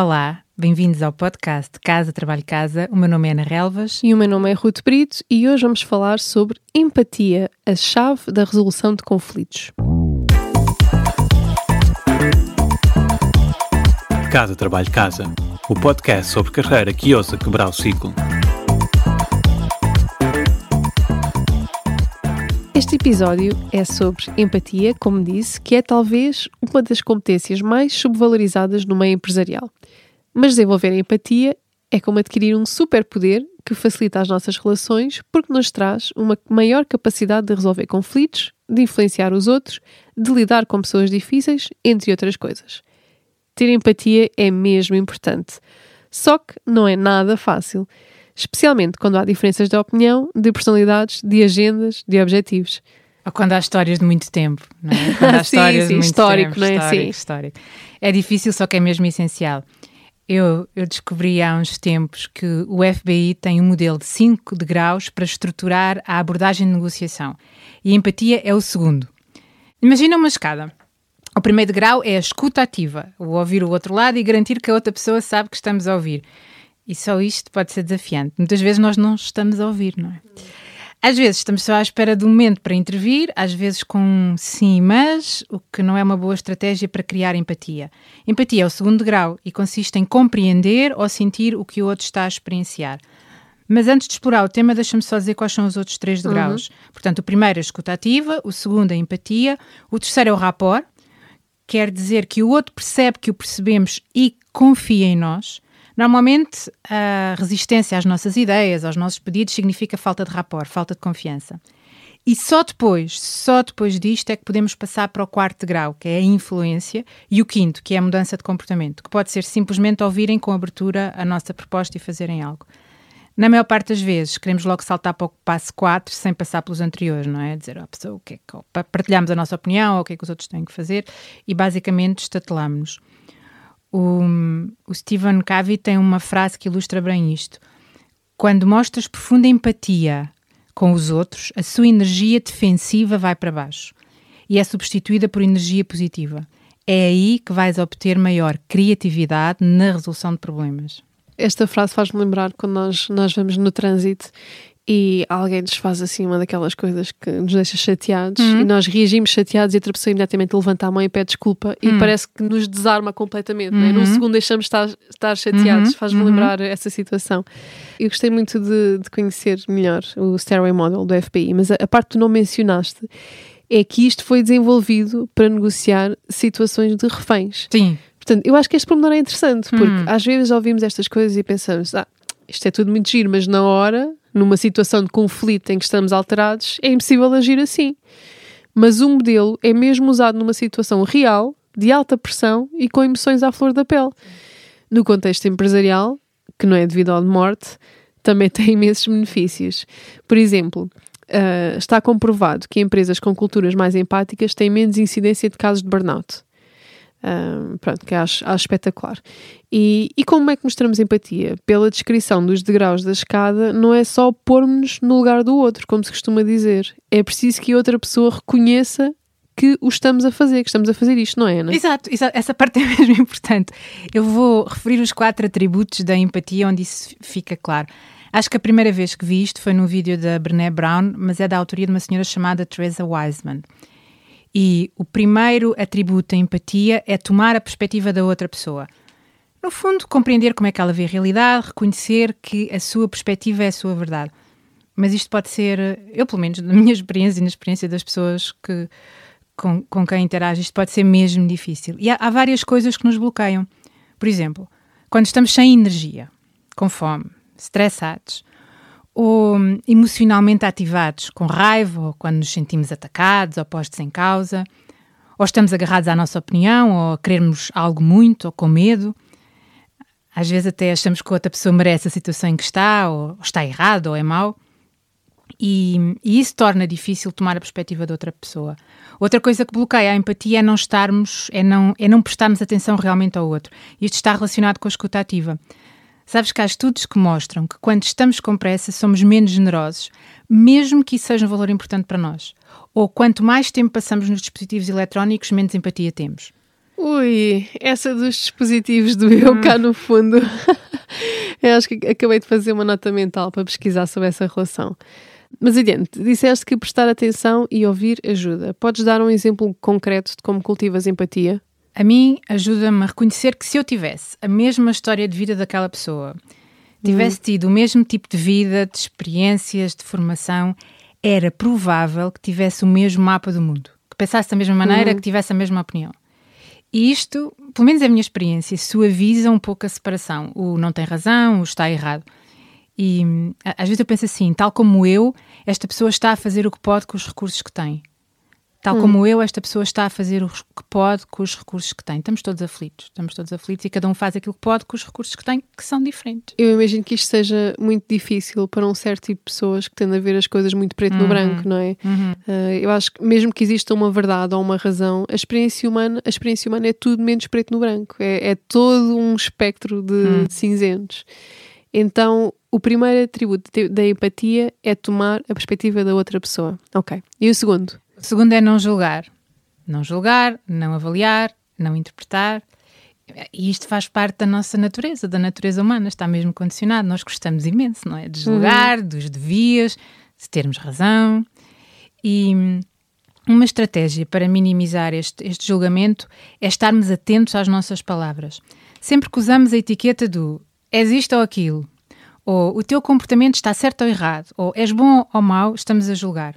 Olá, bem-vindos ao podcast Casa Trabalho Casa. O meu nome é Ana Relvas. E o meu nome é Ruth Brito e hoje vamos falar sobre empatia, a chave da resolução de conflitos. Casa Trabalho Casa, o podcast sobre carreira que ousa quebrar o ciclo. Este episódio é sobre empatia, como disse, que é talvez uma das competências mais subvalorizadas no meio empresarial. Mas desenvolver empatia é como adquirir um superpoder que facilita as nossas relações porque nos traz uma maior capacidade de resolver conflitos, de influenciar os outros, de lidar com pessoas difíceis, entre outras coisas. Ter empatia é mesmo importante. Só que não é nada fácil especialmente quando há diferenças de opinião, de personalidades, de agendas, de objetivos. Ou quando há histórias de muito tempo, não é? Quando há histórias sim, sim, de muito histórico, tempo, não é? Histórico, Sim. histórico. É difícil, só que é mesmo essencial. Eu, eu descobri há uns tempos que o FBI tem um modelo de 5 degraus para estruturar a abordagem de negociação. E a empatia é o segundo. Imagina uma escada. O primeiro degrau é a escuta ativa, o ouvir o outro lado e garantir que a outra pessoa sabe que estamos a ouvir. E só isto pode ser desafiante. Muitas vezes nós não estamos a ouvir, não é? Às vezes estamos só à espera do momento para intervir, às vezes com sim, mas, o que não é uma boa estratégia para criar empatia. Empatia é o segundo grau e consiste em compreender ou sentir o que o outro está a experienciar. Mas antes de explorar o tema, deixa-me só dizer quais são os outros três degraus. Portanto, o primeiro é a escuta ativa, o segundo é a empatia, o terceiro é o rapport, quer dizer que o outro percebe que o percebemos e confia em nós. Normalmente, a resistência às nossas ideias, aos nossos pedidos, significa falta de rapport, falta de confiança. E só depois, só depois disto é que podemos passar para o quarto grau, que é a influência, e o quinto, que é a mudança de comportamento, que pode ser simplesmente ouvirem com abertura a nossa proposta e fazerem algo. Na maior parte das vezes, queremos logo saltar para o passo 4 sem passar pelos anteriores, não é? Dizer à pessoa o que é que, partilhamos a nossa opinião, o que é que os outros têm que fazer, e basicamente estatelamos-nos. O, o Stephen Covey tem uma frase que ilustra bem isto. Quando mostras profunda empatia com os outros, a sua energia defensiva vai para baixo e é substituída por energia positiva. É aí que vais obter maior criatividade na resolução de problemas. Esta frase faz-me lembrar quando nós, nós vamos no trânsito e alguém nos faz assim uma daquelas coisas que nos deixa chateados Uhum. e nós reagimos chateados e outra pessoa imediatamente levanta a mão e pede desculpa e Uhum. parece que nos desarma completamente. É? Num Uhum. segundo deixamos de estar, estar chateados. Uhum. Faz-me Uhum. lembrar essa situação. Eu gostei muito de, de conhecer melhor o Stairway Model do FBI, mas a, a parte que tu não mencionaste é que isto foi desenvolvido para negociar situações de reféns. Sim. Portanto, eu acho que este pormenor é interessante, porque Hum. às vezes ouvimos estas coisas e pensamos, ah, isto é tudo muito giro, mas na hora, numa situação de conflito em que estamos alterados, é impossível agir assim. Mas o modelo é mesmo usado numa situação real, de alta pressão e com emoções à flor da pele. No contexto empresarial, que não é devido à morte, também tem imensos benefícios. Por exemplo, ah, está comprovado que empresas com culturas mais empáticas têm menos incidência de casos de burnout. Um, pronto, que acho, acho espetacular. E, e como é que mostramos empatia? Pela descrição dos degraus da escada, não é só pôr-nos no lugar do outro, como se costuma dizer. É preciso que outra pessoa reconheça que o estamos a fazer, que estamos a fazer isto, não é, Ana? Exato, exato, essa parte é mesmo importante. Eu vou referir os quatro atributos da empatia onde isso fica claro. Acho que a primeira vez que vi isto foi num vídeo da Brené Brown, mas é da autoria de uma senhora chamada Teresa Wiseman. E o primeiro atributo da empatia é tomar a perspectiva da outra pessoa. No fundo, compreender como é que ela vê a realidade, reconhecer que a sua perspectiva é a sua verdade. Mas isto pode ser, eu pelo menos, na minha experiência e na experiência das pessoas que, com, com quem interage, isto pode ser mesmo difícil. E há, há várias coisas que nos bloqueiam. Por exemplo, quando estamos sem energia, com fome, estressados, ou emocionalmente ativados, com raiva, ou quando nos sentimos atacados ou postos em causa, ou estamos agarrados à nossa opinião, ou a querermos algo muito, ou com medo. Às vezes até achamos que outra pessoa merece a situação em que está, ou está errado, ou é mau. E, e, isso torna difícil tomar a perspectiva de outra pessoa. Outra coisa que bloqueia a empatia é não estarmos, é não, é não prestarmos atenção realmente ao outro. Isto está relacionado com a escuta ativa. Sabes que há estudos que mostram que quando estamos com pressa somos menos generosos, mesmo que isso seja um valor importante para nós. Ou quanto mais tempo passamos nos dispositivos eletrónicos, menos empatia temos. Ui, essa dos dispositivos do eu cá no fundo. eu acho que acabei de fazer uma nota mental para pesquisar sobre essa relação. Mas adiante, disseste que prestar atenção e ouvir ajuda. Podes dar um exemplo concreto de como cultivas empatia? A mim ajuda-me a reconhecer que se eu tivesse a mesma história de vida daquela pessoa, tivesse tido o mesmo tipo de vida, de experiências, de formação, era provável que tivesse o mesmo mapa do mundo, que pensasse da mesma maneira, Uhum. que tivesse a mesma opinião. E isto, pelo menos é a minha experiência, suaviza um pouco a separação. O não tem razão, o está errado. E hum, às vezes eu penso assim, tal como eu, esta pessoa está a fazer o que pode com os recursos que tem. Tal como eu, esta pessoa está a fazer o que pode com os recursos que tem. Estamos todos aflitos, estamos todos aflitos e cada um faz aquilo que pode com os recursos que tem, que são diferentes. Eu imagino que isto seja muito difícil para um certo tipo de pessoas que tendem a ver as coisas muito preto no branco, não é? Uh, eu acho que mesmo que exista uma verdade ou uma razão, a experiência humana, a experiência humana é tudo menos preto no branco. É, é todo um espectro de, de cinzentos. Então, o primeiro atributo da empatia é tomar a perspectiva da outra pessoa. Ok. E o segundo? O segundo é não julgar. Não julgar, não avaliar, não interpretar. E isto faz parte da nossa natureza, da natureza humana, está mesmo condicionado. Nós gostamos imenso, não é? De julgar, dos devias, de termos razão. E hum, uma estratégia para minimizar este, este julgamento é estarmos atentos às nossas palavras. Sempre que usamos a etiqueta do és isto ou aquilo, ou o teu comportamento está certo ou errado, ou és bom ou mau, estamos a julgar.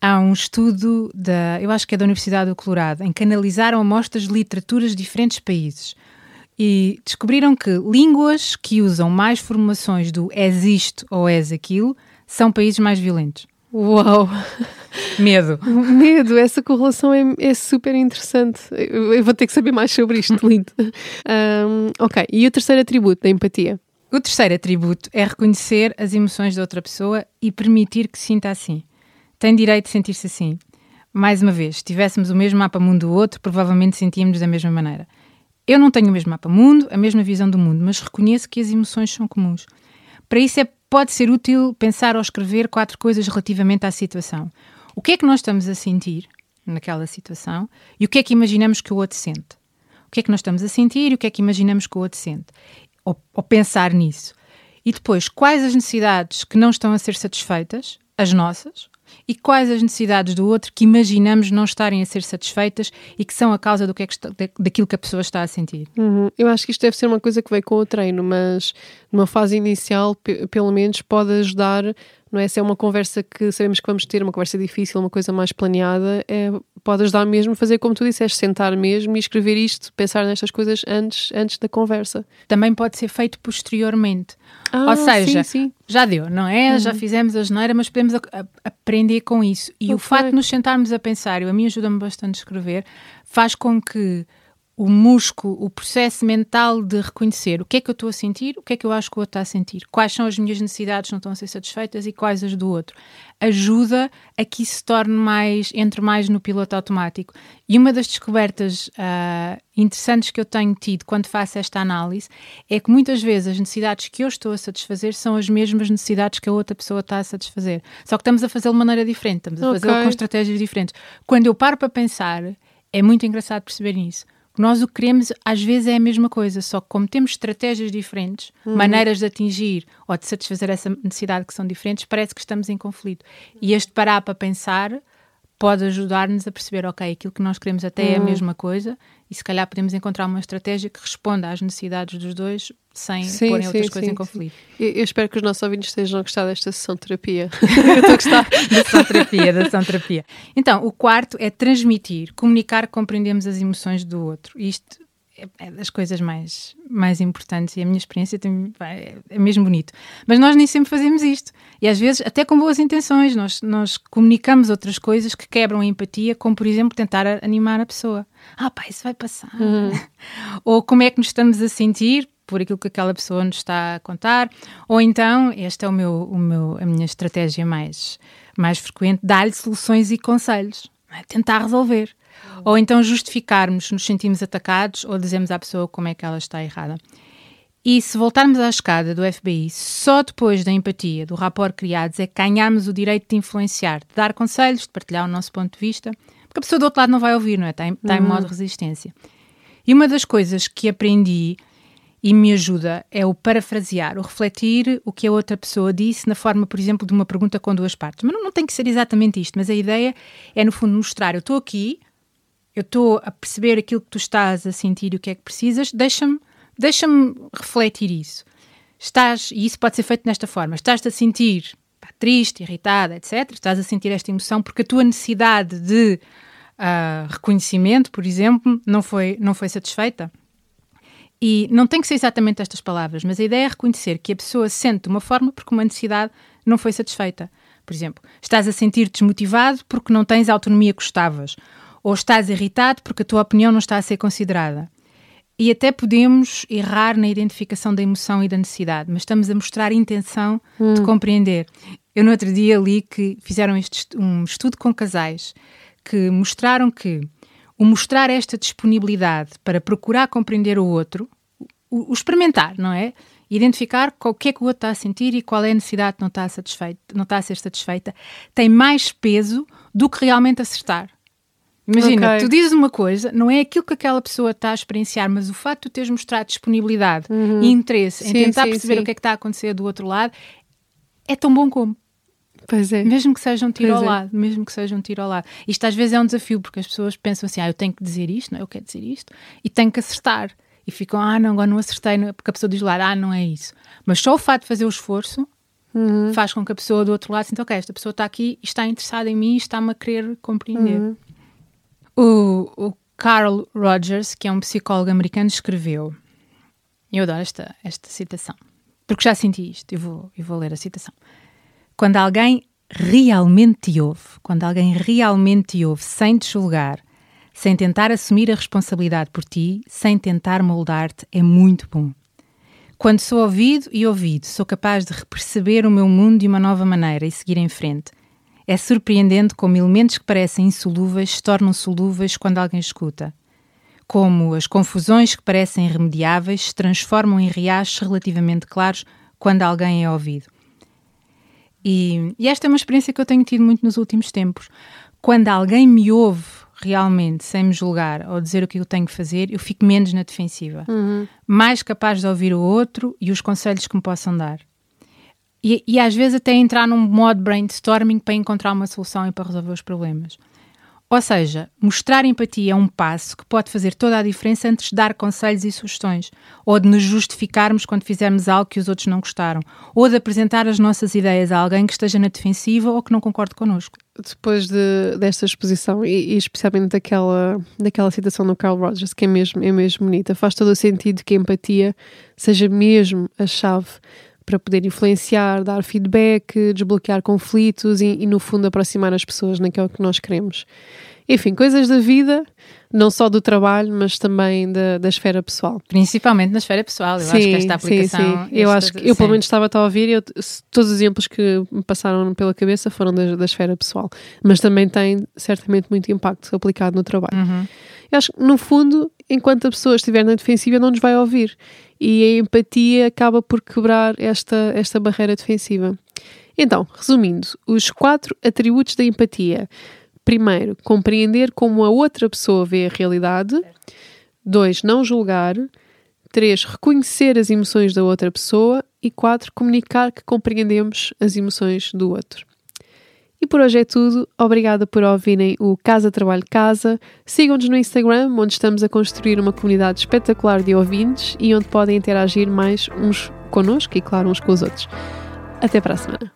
Há um estudo, da, eu acho que é da Universidade do Colorado, em que analisaram amostras de literaturas de diferentes países e descobriram que línguas que usam mais formulações do és isto ou és aquilo são países mais violentos. Uau! Medo. Medo, essa correlação é, é super interessante. Eu, eu vou ter que saber mais sobre isto, lindo. Um, ok, e o terceiro atributo da empatia? O terceiro atributo é reconhecer as emoções da outra pessoa e permitir que se sinta assim. Tem direito de sentir-se assim. Mais uma vez, se tivéssemos o mesmo mapa mundo do outro, provavelmente sentíamos da mesma maneira. Eu não tenho o mesmo mapa mundo, a mesma visão do mundo, mas reconheço que as emoções são comuns. Para isso é, pode ser útil pensar ou escrever quatro coisas relativamente à situação. O que é que nós estamos a sentir naquela situação e o que é que imaginamos que o outro sente? O que é que nós estamos a sentir e o que é que imaginamos que o outro sente? Ou, ou pensar nisso. E depois, quais as necessidades que não estão a ser satisfeitas, as nossas, e quais as necessidades do outro que imaginamos não estarem a ser satisfeitas e que são a causa do que é que está, da- daquilo que a pessoa está a sentir. Uhum. Eu acho que isto deve ser uma coisa que veio com o treino, mas numa fase inicial, pe- pelo menos, pode ajudar. Não é? Se é uma conversa que sabemos que vamos ter, uma conversa difícil, uma coisa mais planeada, é, pode ajudar mesmo a fazer como tu disseste, sentar mesmo e escrever isto, pensar nestas coisas antes, antes da conversa. Também pode ser feito posteriormente. Ah, Ou seja, sim, sim. já deu, não é? Já fizemos a geneira, mas podemos a- a- aprender com isso. E o Ok. facto de nos sentarmos a pensar, eu, a mim ajuda-me bastante a escrever, faz com que o músculo, o processo mental de reconhecer o que é que eu estou a sentir, o que é que eu acho que o outro está a sentir, quais são as minhas necessidades que não estão a ser satisfeitas e quais as do outro, ajuda a que isso se torne mais, entre mais no piloto automático. E uma das descobertas ah, interessantes que eu tenho tido quando faço esta análise é que muitas vezes as necessidades que eu estou a satisfazer são as mesmas necessidades que a outra pessoa está a satisfazer. Só que estamos a fazê-lo de maneira diferente, estamos a fazê-lo Ok. com estratégias diferentes. Quando eu paro para pensar, é muito engraçado perceber isso. Nós o que queremos às vezes é a mesma coisa, só que como temos estratégias diferentes, maneiras de atingir ou de satisfazer essa necessidade que são diferentes, parece que estamos em conflito. E este parar para pensar pode ajudar-nos a perceber, ok, aquilo que nós queremos até é a mesma coisa e se calhar podemos encontrar uma estratégia que responda às necessidades dos dois sem Sim, porem sim, outras coisas sim, em conflito. Eu, eu espero que os nossos ouvintes estejam a gostar desta sessão de terapia. eu estou a gostar. da ação terapia, da ação terapia. Então, o quarto é transmitir, comunicar que compreendemos as emoções do outro. Isto é, é das coisas mais, mais importantes e a minha experiência tem, é, mesmo bonito. Mas nós nem sempre fazemos isto. E às vezes, até com boas intenções, nós, nós comunicamos outras coisas que quebram a empatia, como por exemplo tentar animar a pessoa. Ah, pá, isso vai passar. Ou como é que nos estamos a sentir por aquilo que aquela pessoa nos está a contar, ou então, esta é o meu, o meu, a minha estratégia mais, mais frequente, dar-lhe soluções e conselhos, não é? tentar resolver. Ou então justificarmos, nos sentimos atacados ou dizemos à pessoa como é que ela está errada. E se voltarmos à escada do FBI, só depois da empatia, do rapport criados, é que ganhamos o direito de influenciar, de dar conselhos, de partilhar o nosso ponto de vista, porque a pessoa do outro lado não vai ouvir, não é? Está em, está em modo resistência. E uma das coisas que aprendi e me ajuda é o parafrasear, o refletir o que a outra pessoa disse na forma, por exemplo, de uma pergunta com duas partes. Mas não, não tem que ser exatamente isto, mas a ideia é, no fundo, mostrar: eu estou aqui, eu estou a perceber aquilo que tu estás a sentir e o que é que precisas, deixa-me deixa refletir isso. Estás, e isso pode ser feito nesta forma: estás-te a sentir pá, triste, irritada, etc. Estás a sentir esta emoção porque a tua necessidade de uh, reconhecimento, por exemplo, não foi, não foi satisfeita. E não tem que ser exatamente estas palavras, mas a ideia é reconhecer que a pessoa sente de uma forma porque uma necessidade não foi satisfeita. Por exemplo, estás a sentir desmotivado porque não tens a autonomia que gostavas, ou estás irritado porque a tua opinião não está a ser considerada. E até podemos errar na identificação da emoção e da necessidade, mas estamos a mostrar intenção hum. de compreender. Eu no outro dia li que fizeram este, um estudo com casais que mostraram que o mostrar esta disponibilidade para procurar compreender o outro, o, o experimentar, não é? Identificar o que é que o outro está a sentir e qual é a necessidade que não está, satisfeita, não está a ser satisfeita, tem mais peso do que realmente acertar. Imagina, okay. tu dizes uma coisa, não é aquilo que aquela pessoa está a experienciar, mas o facto de tu teres mostrado disponibilidade uhum. e interesse sim, em tentar sim, perceber sim. o que é que está a acontecer do outro lado é tão bom como. Pois é. Mesmo que seja um tiro pois ao é. lado, mesmo que seja um tiro ao lado. Isto às vezes é um desafio, porque as pessoas pensam assim, ah, eu tenho que dizer isto, não, é? eu quero dizer isto, e tenho que acertar. E ficam, ah, não, agora não acertei, porque a pessoa diz lá, ah, não é isso. Mas só o fato de fazer o esforço uhum. faz com que a pessoa do outro lado sinta, ok, esta pessoa está aqui e está interessada em mim e está-me a querer compreender. Uhum. O, o Carl Rogers, que é um psicólogo americano, escreveu, eu adoro esta, esta citação, porque já senti isto, eu vou, eu vou ler a citação. Quando alguém realmente te ouve, quando alguém realmente te ouve sem te julgar, sem tentar assumir a responsabilidade por ti, sem tentar moldar-te, é muito bom. Quando sou ouvido e ouvido, sou capaz de perceber o meu mundo de uma nova maneira e seguir em frente. É surpreendente como elementos que parecem insolúveis se tornam solúveis quando alguém escuta. Como as confusões que parecem irremediáveis se transformam em riachos relativamente claros quando alguém é ouvido. E, e, esta é uma experiência que eu tenho tido muito nos últimos tempos. Quando alguém me ouve realmente, sem me julgar ou dizer o que eu tenho que fazer, eu fico menos na defensiva. Uhum. Mais capaz de ouvir o outro e os conselhos que me possam dar. E, e às vezes até entrar num modo brainstorming para encontrar uma solução e para resolver os problemas. Ou seja, mostrar empatia é um passo que pode fazer toda a diferença antes de dar conselhos e sugestões, ou de nos justificarmos quando fizermos algo que os outros não gostaram, ou de apresentar as nossas ideias a alguém que esteja na defensiva ou que não concorde connosco. Depois de, desta exposição, e, e, especialmente daquela, daquela citação do Carl Rogers, que é mesmo, é mesmo bonita, faz todo o sentido que a empatia seja mesmo a chave para poder influenciar, dar feedback, desbloquear conflitos e, e, no fundo, aproximar as pessoas naquilo que nós queremos. Enfim, coisas da vida, não só do trabalho, mas também da, da esfera pessoal. Principalmente na esfera pessoal, eu sim, acho que esta aplicação. Sim, sim. Eu acho que eu, pelo menos, estava a ouvir e eu, todos os exemplos que me passaram pela cabeça foram da, da esfera pessoal, mas também tem certamente muito impacto aplicado no trabalho. Uhum. Eu acho que, no fundo, enquanto a pessoa estiver na defensiva, não nos vai ouvir e a empatia acaba por quebrar esta, esta barreira defensiva. Então, resumindo, os quatro atributos da empatia. Primeiro, compreender como a outra pessoa vê a realidade. Dois, não julgar. Três, reconhecer as emoções da outra pessoa. E quatro, comunicar que compreendemos as emoções do outro. E por hoje é tudo. Obrigada por ouvirem o Casa Trabalho Casa. Sigam-nos no Instagram, onde estamos a construir uma comunidade espetacular de ouvintes e onde podem interagir mais uns connosco e, claro, uns com os outros. Até para a semana.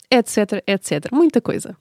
etc, etc. Muita coisa.